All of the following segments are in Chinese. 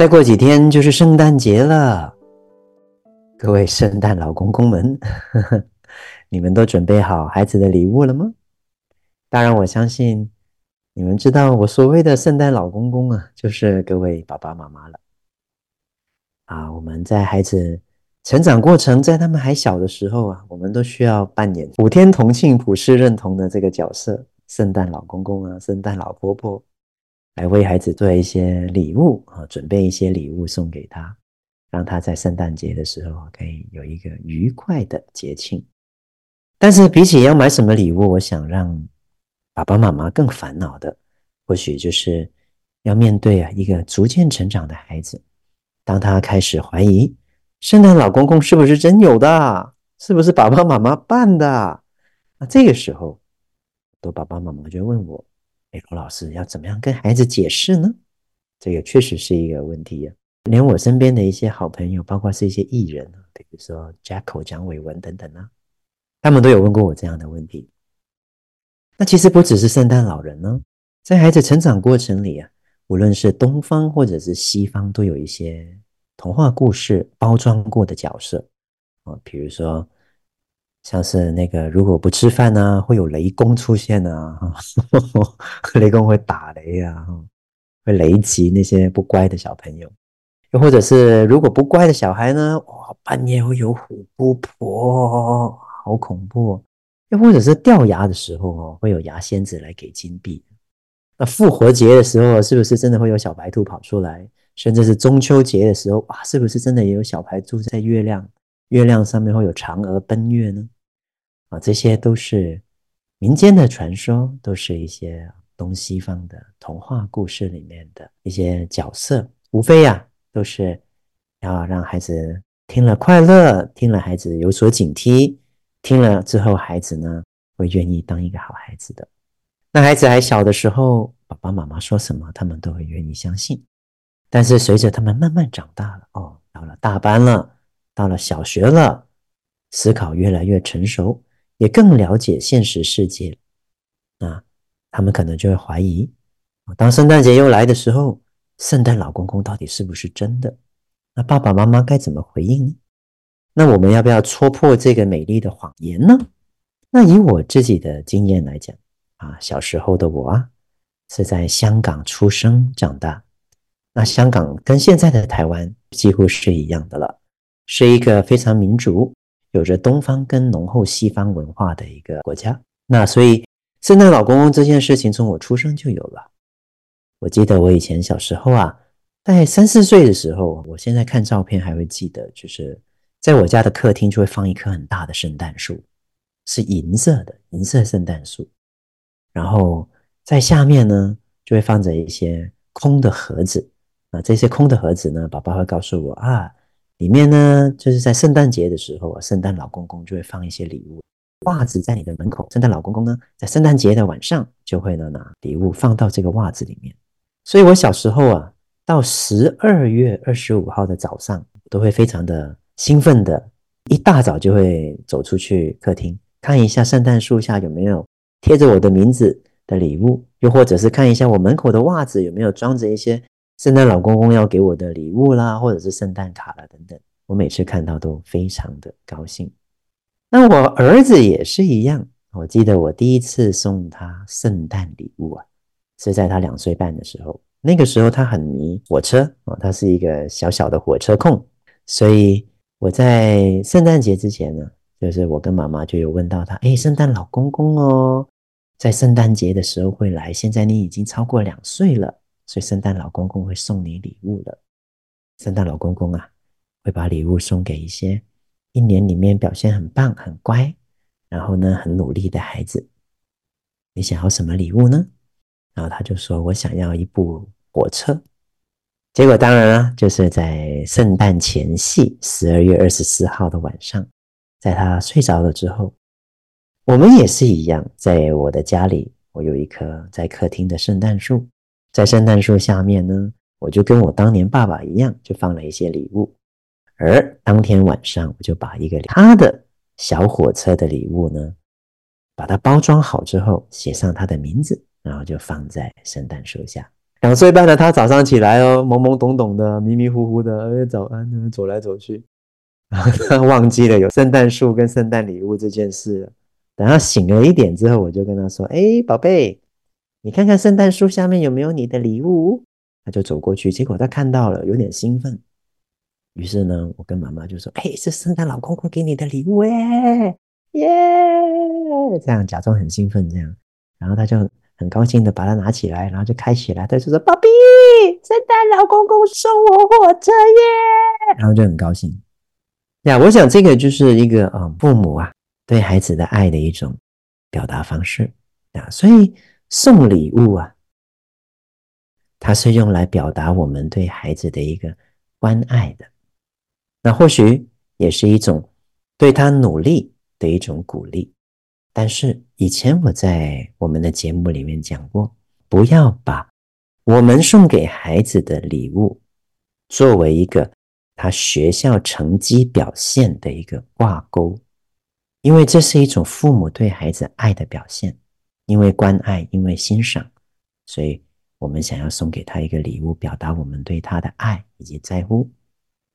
再过几天就是圣诞节了，各位圣诞老公公们，呵呵，你们都准备好孩子的礼物了吗？当然，我相信你们知道，我所谓的圣诞老公公啊，就是各位爸爸妈妈了。啊，我们在孩子成长过程，在他们还小的时候啊，我们都需要扮演普天同庆、普世认同的这个角色——圣诞老公公啊，圣诞老婆婆。来为孩子做一些礼物啊，准备一些礼物送给他，让他在圣诞节的时候可以有一个愉快的节庆。但是比起要买什么礼物，我想让爸爸妈妈更烦恼的，或许就是要面对啊一个逐渐成长的孩子，当他开始怀疑圣诞老公公是不是真有的，是不是爸爸妈妈扮的，那这个时候，多爸爸妈妈就问我。哎，罗老师要怎么样跟孩子解释呢？这个确实是一个问题呀。连我身边的一些好朋友，包括是一些艺人，比如说 Jacko 蒋伟文等等啊，他们都有问过我这样的问题。那其实不只是圣诞老人呢，在孩子成长过程里啊，无论是东方或者是西方，都有一些童话故事包装过的角色啊，比如说。像是那个，如果不吃饭呢、会有雷公出现啊，雷公会打雷啊，会雷击那些不乖的小朋友。又或者是，如果不乖的小孩呢，哇，半夜会有虎姑婆，好恐怖。又或者是掉牙的时候哦，会有牙仙子来给金币。那复活节的时候，是不是真的会有小白兔跑出来？甚至是中秋节的时候，哇，是不是真的也有小白兔在月亮？月亮上面会有嫦娥奔月呢？啊，这些都是民间的传说，都是一些东西方的童话故事里面的一些角色，无非呀、都是要让孩子听了快乐，听了孩子有所警惕，听了之后孩子呢会愿意当一个好孩子的。那孩子还小的时候，爸爸妈妈说什么，他们都会愿意相信。但是随着他们慢慢长大了，哦，到了大班了。到了小学了，思考越来越成熟，也更了解现实世界。啊，他们可能就会怀疑：当圣诞节又来的时候，圣诞老公公到底是不是真的？那爸爸妈妈该怎么回应呢？那我们要不要戳破这个美丽的谎言呢？那以我自己的经验来讲，啊，小时候的我啊，是在香港出生长大。那香港跟现在的台湾几乎是一样的了。是一个非常民主、有着东方跟浓厚西方文化的一个国家。那所以，圣诞老公公这件事情从我出生就有了。我记得我以前小时候啊，在三四岁的时候，我现在看照片还会记得，就是在我家的客厅就会放一棵很大的圣诞树，是银色的银色圣诞树。然后在下面呢，就会放着一些空的盒子。那这些空的盒子呢，爸爸会告诉我啊。里面呢，就是在圣诞节的时候，圣诞老公公就会放一些礼物，袜子在你的门口。圣诞老公公呢，在圣诞节的晚上就会呢拿礼物放到这个袜子里面。所以我小时候啊，到十二月二十五号的早上，都会非常的兴奋的，一大早就会走出去客厅看一下圣诞树下有没有贴着我的名字的礼物，又或者是看一下我门口的袜子有没有装着一些。圣诞老公公要给我的礼物啦，或者是圣诞卡啦等等，我每次看到都非常的高兴。那我儿子也是一样，我记得我第一次送他圣诞礼物啊，是在他两岁半的时候。那个时候他很迷火车啊，他是一个小小的火车控，所以我在圣诞节之前呢，就是我跟妈妈就有问到他，诶，圣诞老公公哦，在圣诞节的时候会来，现在你已经超过两岁了。所以圣诞老公公会送你礼物的。圣诞老公公啊，会把礼物送给一些一年里面表现很棒、很乖，然后呢很努力的孩子。你想要什么礼物呢？然后他就说：“我想要一部火车。结果当然了，就是在圣诞前夕，十二月二十四号的晚上，在他睡着了之后，我们也是一样，在我的家里，我有一棵在客厅的圣诞树，在圣诞树下面呢，我就跟我当年爸爸一样，就放了一些礼物。而当天晚上，我就把一个他的小火车的礼物呢，把它包装好之后，写上他的名字，然后就放在圣诞树下。两岁半的他早上起来哦，懵懵懂懂的，迷迷糊糊的，哎，早安呢，走来走去，他忘记了有圣诞树跟圣诞礼物这件事了。等他醒了一点之后，我就跟他说：“哎，宝贝，你看看圣诞树下面有没有你的礼物？”他就走过去，结果他看到了，有点兴奋。于是呢，我跟妈妈就说：“哎，是圣诞老公公给你的礼物哎，耶！”这样假装很兴奋，这样，然后他就。很高兴的把它拿起来，然后就开起来。他就说：“宝贝，圣诞老公公送我火车耶！”然后就很高兴。呀，我想这个就是一个啊，父母啊对孩子的爱的一种表达方式啊。所以送礼物啊，它是用来表达我们对孩子的一个关爱的。那或许也是一种对他努力的一种鼓励。但是以前我在我们的节目里面讲过，不要把我们送给孩子的礼物作为一个他学校成绩表现的一个挂钩，因为这是一种父母对孩子爱的表现，因为关爱，因为欣赏，所以我们想要送给他一个礼物，表达我们对他的爱以及在乎，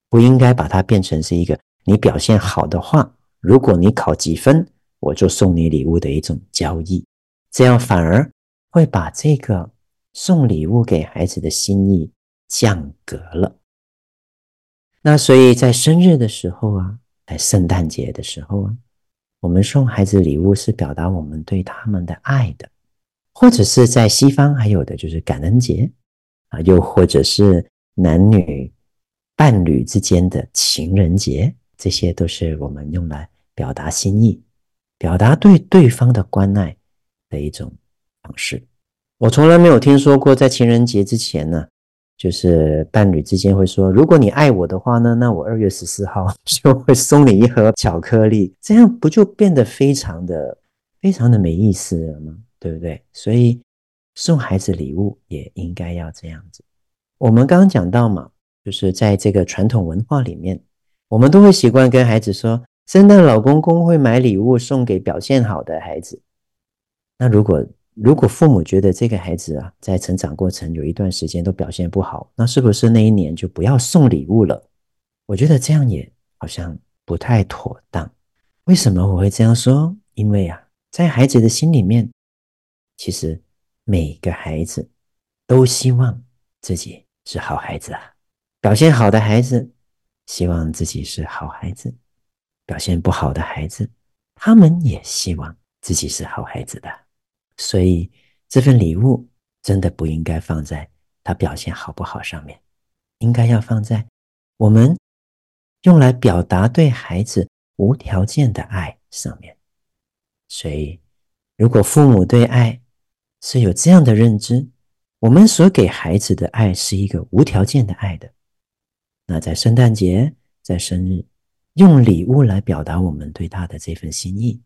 不应该把它变成是一个你表现好的话，如果你考几分。我就送你礼物的一种交易，这样反而会把这个送礼物给孩子的心意降格了。那所以在生日的时候啊，在圣诞节的时候啊，我们送孩子礼物是表达我们对他们的爱的，或者是在西方还有的就是感恩节啊，又或者是男女伴侣之间的情人节，这些都是我们用来表达心意。表达对对方的关爱的一种方式。我从来没有听说过，在情人节之前呢，就是伴侣之间会说：“如果你爱我的话呢，那我二月十四号 就会送你一盒巧克力。”这样不就变得非常的、非常的没意思了吗？对不对？所以送孩子礼物也应该要这样子。我们刚刚讲到嘛，就是在这个传统文化里面，我们都会习惯跟孩子说。圣诞老公公会买礼物送给表现好的孩子。那如果如果父母觉得这个孩子啊，在成长过程有一段时间都表现不好，那是不是那一年就不要送礼物了？我觉得这样也好像不太妥当。为什么我会这样说？因为啊，在孩子的心里面，其实每个孩子都希望自己是好孩子啊。表现好的孩子希望自己是好孩子。表现不好的孩子，他们也希望自己是好孩子的，所以这份礼物真的不应该放在他表现好不好上面，应该要放在我们用来表达对孩子无条件的爱上面。所以，如果父母对爱是有这样的认知，我们所给孩子的爱是一个无条件的爱的，那在圣诞节，在生日。用礼物来表达我们对他的这份心意，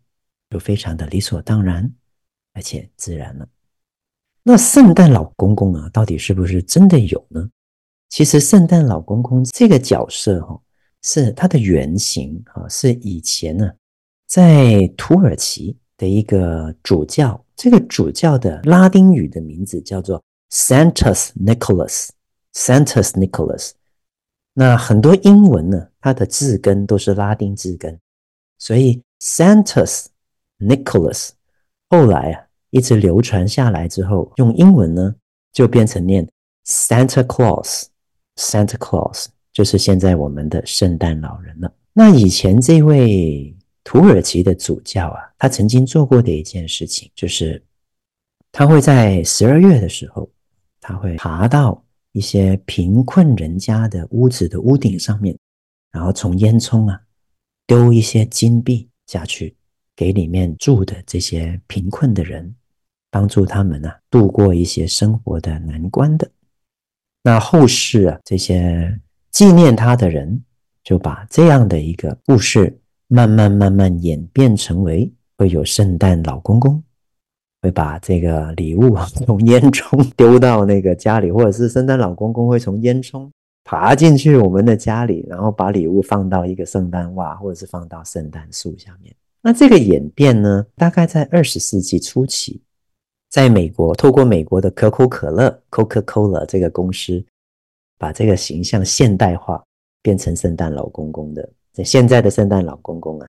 就非常的理所当然，而且自然了。那圣诞老公公啊，到底是不是真的有呢？其实圣诞老公公这个角色哈，是他的原型啊，是以前呢在土耳其的一个主教，这个主教的拉丁语的名字叫做 Santus Nicholas，Santus Nicholas。那很多英文呢，它的字根都是拉丁字根，所以 Santus Nicholas 后来啊一直流传下来之后，用英文呢就变成念 Santa Claus，Santa Claus 就是现在我们的圣诞老人了。那以前这位土耳其的主教啊，他曾经做过的一件事情，就是他会在十二月的时候，他会爬到。一些贫困人家的屋子的屋顶上面，然后从烟囱啊丢一些金币下去，给里面住的这些贫困的人，帮助他们啊度过一些生活的难关的。那后世啊，这些纪念他的人，就把这样的一个故事，慢慢慢慢演变成为会有圣诞老公公，会把这个礼物从烟囱丢到那个家里，或者是圣诞老公公会从烟囱 爬进去我们的家里，然后把礼物放到一个圣诞袜，或者是放到圣诞树下面。那这个演变呢，大概在二十世纪初期，在美国，透过美国的可口可乐 （Coca-Cola） 这个公司，把这个形象现代化，变成圣诞老公公的。在现在的圣诞老公公啊，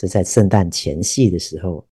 是在圣诞前夕的时候，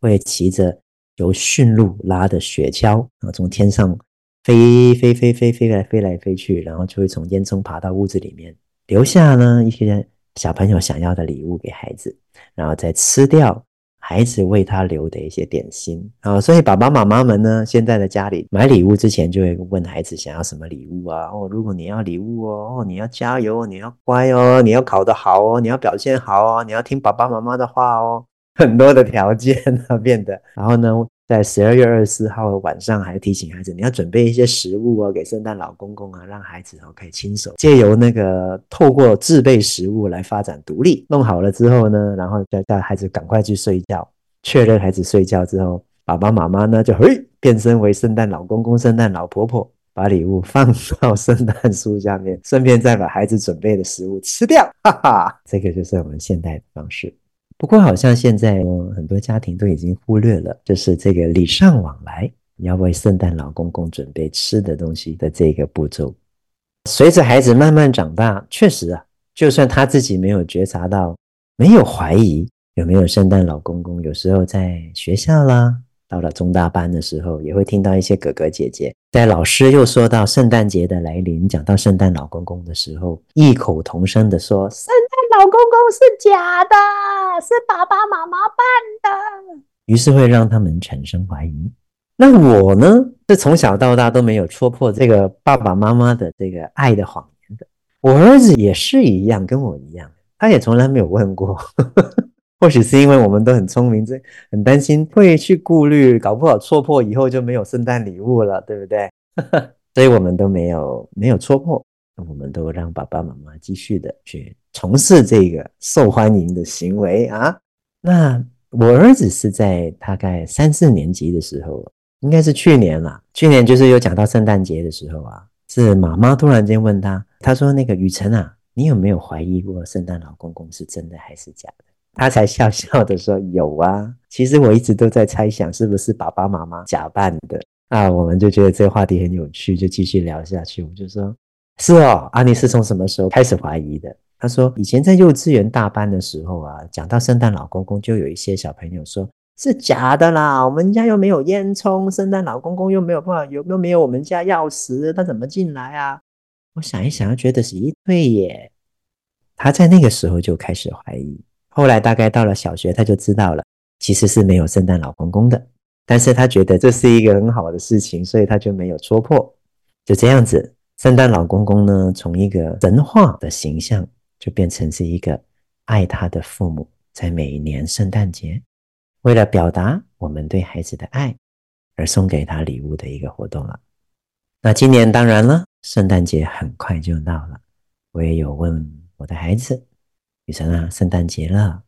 会骑着由驯鹿拉的雪橇啊，从天上飞飞飞飞飞来飞来飞去，然后就会从烟囱爬到屋子里面，留下呢一些小朋友想要的礼物给孩子，然后再吃掉孩子为他留的一些点心啊。所以爸爸妈妈们呢，现在的家里买礼物之前就会问孩子想要什么礼物啊？哦，如果你要礼物哦，哦，你要加油哦，你要乖哦，你要考得好哦，你要表现好哦，你要听爸爸妈妈的话哦，很多的条件啊变得，然后呢，在十二月二十四号晚上，还提醒孩子，你要准备一些食物哦，给圣诞老公公啊，让孩子哦可以亲手借由那个透过自备食物来发展独立。弄好了之后呢，然后再带孩子赶快去睡觉。确认孩子睡觉之后，爸爸妈妈呢就嘿变身为圣诞老公公、圣诞老婆婆，把礼物放到圣诞树下面，顺便再把孩子准备的食物吃掉。哈哈，这个就是我们现代的方式。不过，好像现在很多家庭都已经忽略了，就是这个礼尚往来，要为圣诞老公公准备吃的东西的这个步骤。随着孩子慢慢长大，确实啊，就算他自己没有觉察到，没有怀疑有没有圣诞老公公，有时候在学校啦，到了中大班的时候，也会听到一些哥哥姐姐在老师又说到圣诞节的来临，讲到圣诞老公公的时候，异口同声的说圣。老公公是假的，是爸爸妈妈扮的，于是会让他们产生怀疑。那我呢，是从小到大都没有戳破这个爸爸妈妈的这个爱的谎言的。我儿子也是一样，跟我一样，他也从来没有问过。或许是因为我们都很聪明，这很担心会去顾虑，搞不好戳破以后就没有圣诞礼物了，对不对？所以我们都没有没有戳破。我们都让爸爸妈妈继续的去从事这个受欢迎的行为啊。那我儿子是在大概三四年级的时候，应该是去年啦。去年就是有讲到圣诞节的时候啊，是妈妈突然间问他，他说：“那个雨辰啊，你有没有怀疑过圣诞老公公是真的还是假的？”他才笑笑的说：“有啊，其实我一直都在猜想是不是爸爸妈妈假扮的。”啊，我们就觉得这个话题很有趣，就继续聊下去。我就说。是哦，阿你是从什么时候开始怀疑的？他说，以前在幼稚园大班的时候啊，讲到圣诞老公公，就有一些小朋友说是假的啦，我们家又没有烟囱，圣诞老公公又没有办法，有又没有我们家钥匙，他怎么进来啊？我想一想，觉得是一对耶。他在那个时候就开始怀疑，后来大概到了小学，他就知道了，其实是没有圣诞老公公的，但是他觉得这是一个很好的事情，所以他就没有戳破，就这样子。圣诞老公公呢，从一个神话的形象，就变成是一个爱他的父母，在每一年圣诞节，为了表达我们对孩子的爱，而送给他礼物的一个活动了。那今年当然了，圣诞节很快就到了，我也有问我的孩子，雨辰啊，圣诞节了，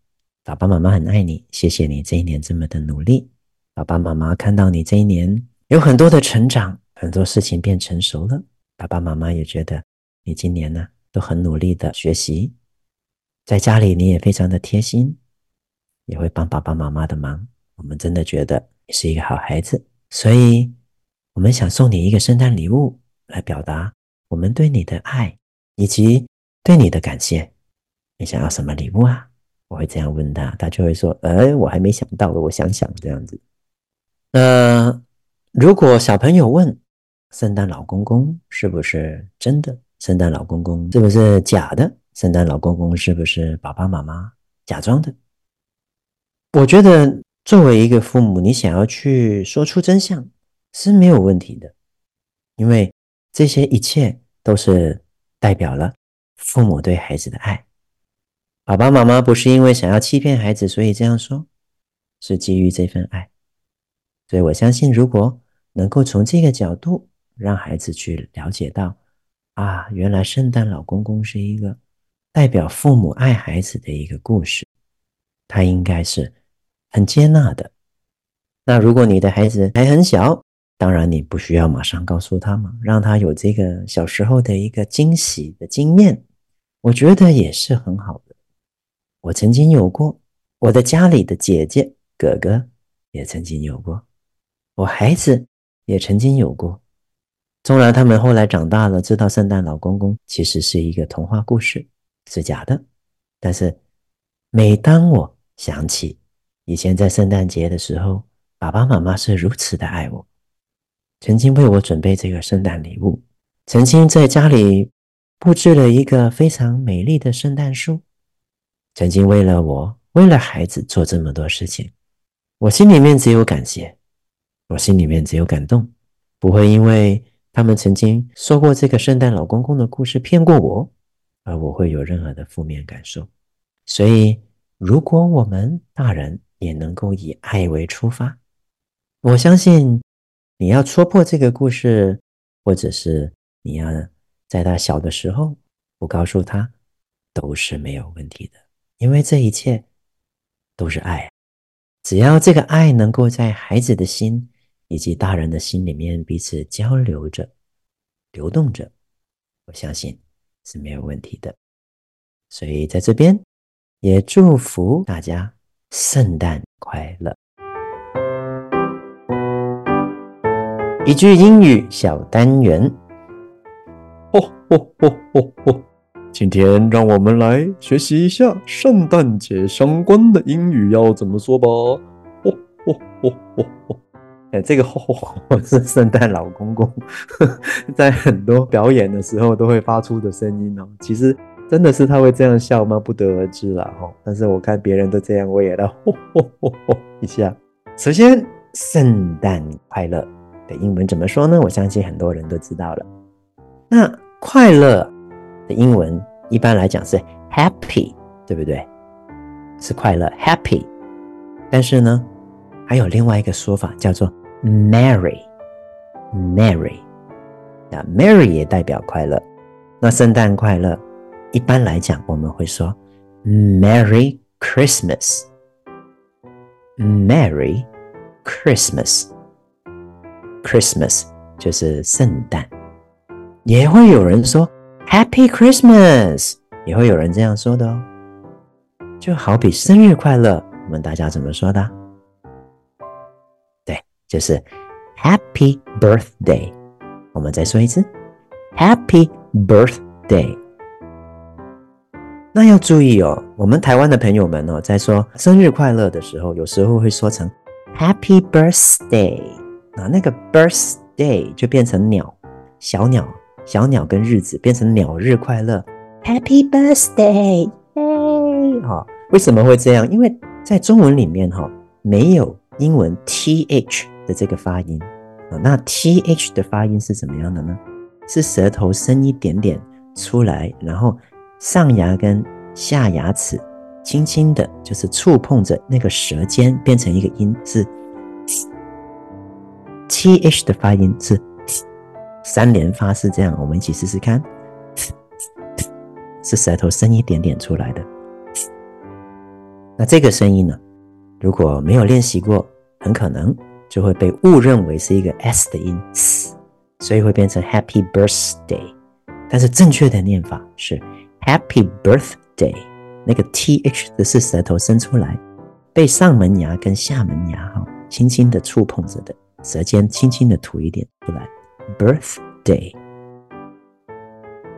爸爸妈妈很爱你，谢谢你这一年这么的努力，爸爸妈妈看到你这一年有很多的成长，很多事情变成熟了。爸爸妈妈也觉得你今年呢都很努力的学习，在家里你也非常的贴心，也会帮爸爸妈妈的忙。我们真的觉得你是一个好孩子，所以我们想送你一个圣诞礼物来表达我们对你的爱以及对你的感谢。你想要什么礼物啊？我会这样问他，他就会说：“哎，我还没想到，我想想这样子。”呃，如果小朋友问，圣诞老公公是不是真的？圣诞老公公是不是假的？圣诞老公公是不是爸爸妈妈假装的？我觉得作为一个父母，你想要去说出真相是没有问题的，因为这些一切都是代表了父母对孩子的爱。爸爸妈妈不是因为想要欺骗孩子，所以这样说，是基于这份爱。所以我相信，如果能够从这个角度，让孩子去了解到啊，原来圣诞老公公是一个代表父母爱孩子的一个故事，他应该是很接纳的。那如果你的孩子还很小，当然你不需要马上告诉他嘛，让他有这个小时候的一个惊喜的经验，我觉得也是很好的。我曾经有过，我的家里的姐姐哥哥也曾经有过，我孩子也曾经有过。纵然他们后来长大了，知道圣诞老公公其实是一个童话故事，是假的。但是每当我想起以前在圣诞节的时候，爸爸妈妈是如此的爱我，曾经为我准备这个圣诞礼物，曾经在家里布置了一个非常美丽的圣诞树，曾经为了我，为了孩子做这么多事情，我心里面只有感谢，我心里面只有感动，不会因为。他们曾经说过这个圣诞老公公的故事骗过我，而我会有任何的负面感受。所以，如果我们大人也能够以爱为出发，我相信你要戳破这个故事，或者是你要在他小的时候不告诉他，都是没有问题的，因为这一切都是爱。只要这个爱能够在孩子的心。以及大人的心里面彼此交流着、流动着，我相信是没有问题的。所以在这边也祝福大家圣诞快乐。一句英语小单元，哦哦哦哦哦！今天让我们来学习一下圣诞节相关的英语要怎么说吧。哦哦哦哦哦！哎，这个吼吼是圣诞老公公 在很多表演的时候都会发出的声音哦。其实真的是他会这样笑吗？不得而知啦。哈。但是我看别人都这样，我也来吼吼吼吼一下。首先，圣诞快乐的英文怎么说呢？我相信很多人都知道了。那快乐的英文一般来讲是 happy，对不对？是快乐 happy。但是呢，还有另外一个说法叫做。Merry，Merry，那 Merry 也代表快乐。那圣诞快乐，一般来讲我们会说 Merry Christmas，Merry Christmas，Christmas 就是圣诞。也会有人说 Happy Christmas，也会有人这样说的哦。就好比生日快乐，我们大家怎么说的？就是 Happy Birthday，我们再说一次 Happy Birthday。那要注意哦，我们台湾的朋友们哦，在说生日快乐的时候，有时候会说成 Happy Birthday 啊，那个 Birthday 就变成鸟，小鸟，小鸟跟日子变成鸟日快乐，Happy Birthday，嘿，哈，为什么会这样？因为在中文里面哈，没有英文 th。的这个发音啊，那 th 的发音是怎么样的呢？是舌头伸一点点出来，然后上牙跟下牙齿轻轻的，就是触碰着那个舌尖，变成一个音，是 th 的发音是三连发，是这样。我们一起试试看，是舌头伸一点点出来的。那这个声音呢，如果没有练习过，很可能。就会被误认为是一个 s 的音，所以会变成 Happy Birthday。但是正确的念法是 Happy Birthday。那个 th 的是舌头伸出来，被上门牙跟下门牙哈轻轻的触碰着的，舌尖轻轻的吐一点出来，Birthday。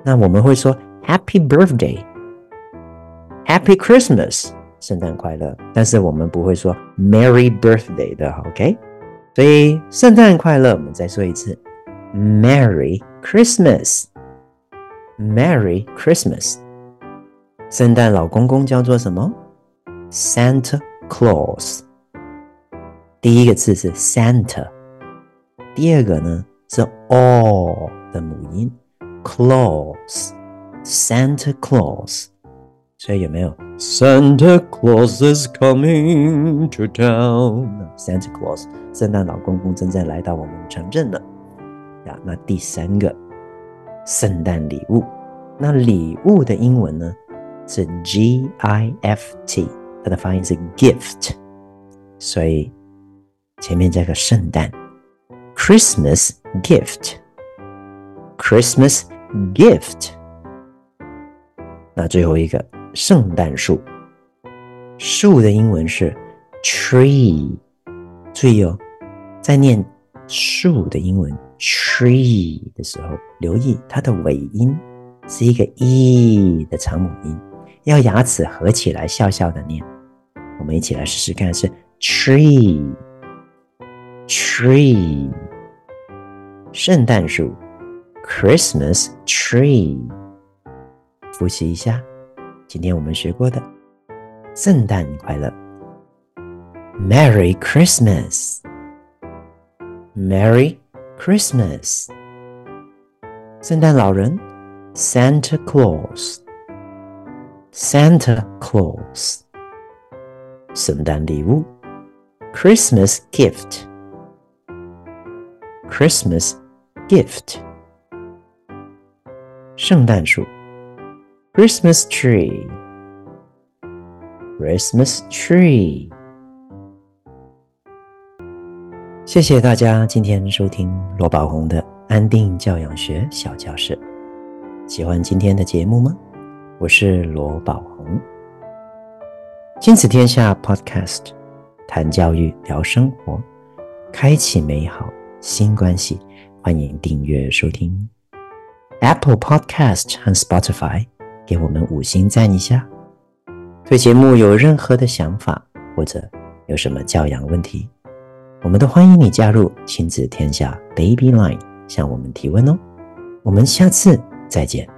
那我们会说 Happy Birthday，Happy Christmas，圣诞快乐。但是我们不会说 Merry Birthday 的，OK？所以圣诞快乐，我们再说一次，Merry Christmas，Merry Christmas。圣诞老公公叫做什么？Santa Claus。第一个字是 Santa，第二个呢是 all 的母音，Claus，Santa Claus。所以有没有 Santa Claus is coming to town？Santa Claus。圣诞老公公正在来到我们城镇了呀。那第三个 圣诞礼物。那礼物的英文呢是 G I F T，它的发音是 gift，所以前面加个圣诞，Christmas gift，Christmas gift。那最后一个 圣诞树，树的英文是 tree，注意哦，在念树的英文 tree 的时候，留意它的尾音是一个 e 的长母音，要牙齿合起来笑笑的念。我们一起来试试看，是 tree tree，圣诞树 Christmas tree。复习一下，今天我们学过的圣诞快乐，Merry Christmas，Merry Christmas，圣诞老人，Santa Claus，Santa Claus，圣诞礼物，Christmas gift，Christmas gift，圣诞树。 Christmas tree, Christmas tree。谢谢大家今天收听罗宝红的安定教养学小教室。喜欢今天的节目吗？我是罗宝红，亲子天下 Podcast，谈教育，聊生活，开启美好新关系。欢迎订阅收听 Apple Podcast 和 Spotify。给我们五星赞一下。对节目有任何的想法，或者有什么教养问题，我们都欢迎你加入亲子天下 Baby Line 向我们提问哦。我们下次再见。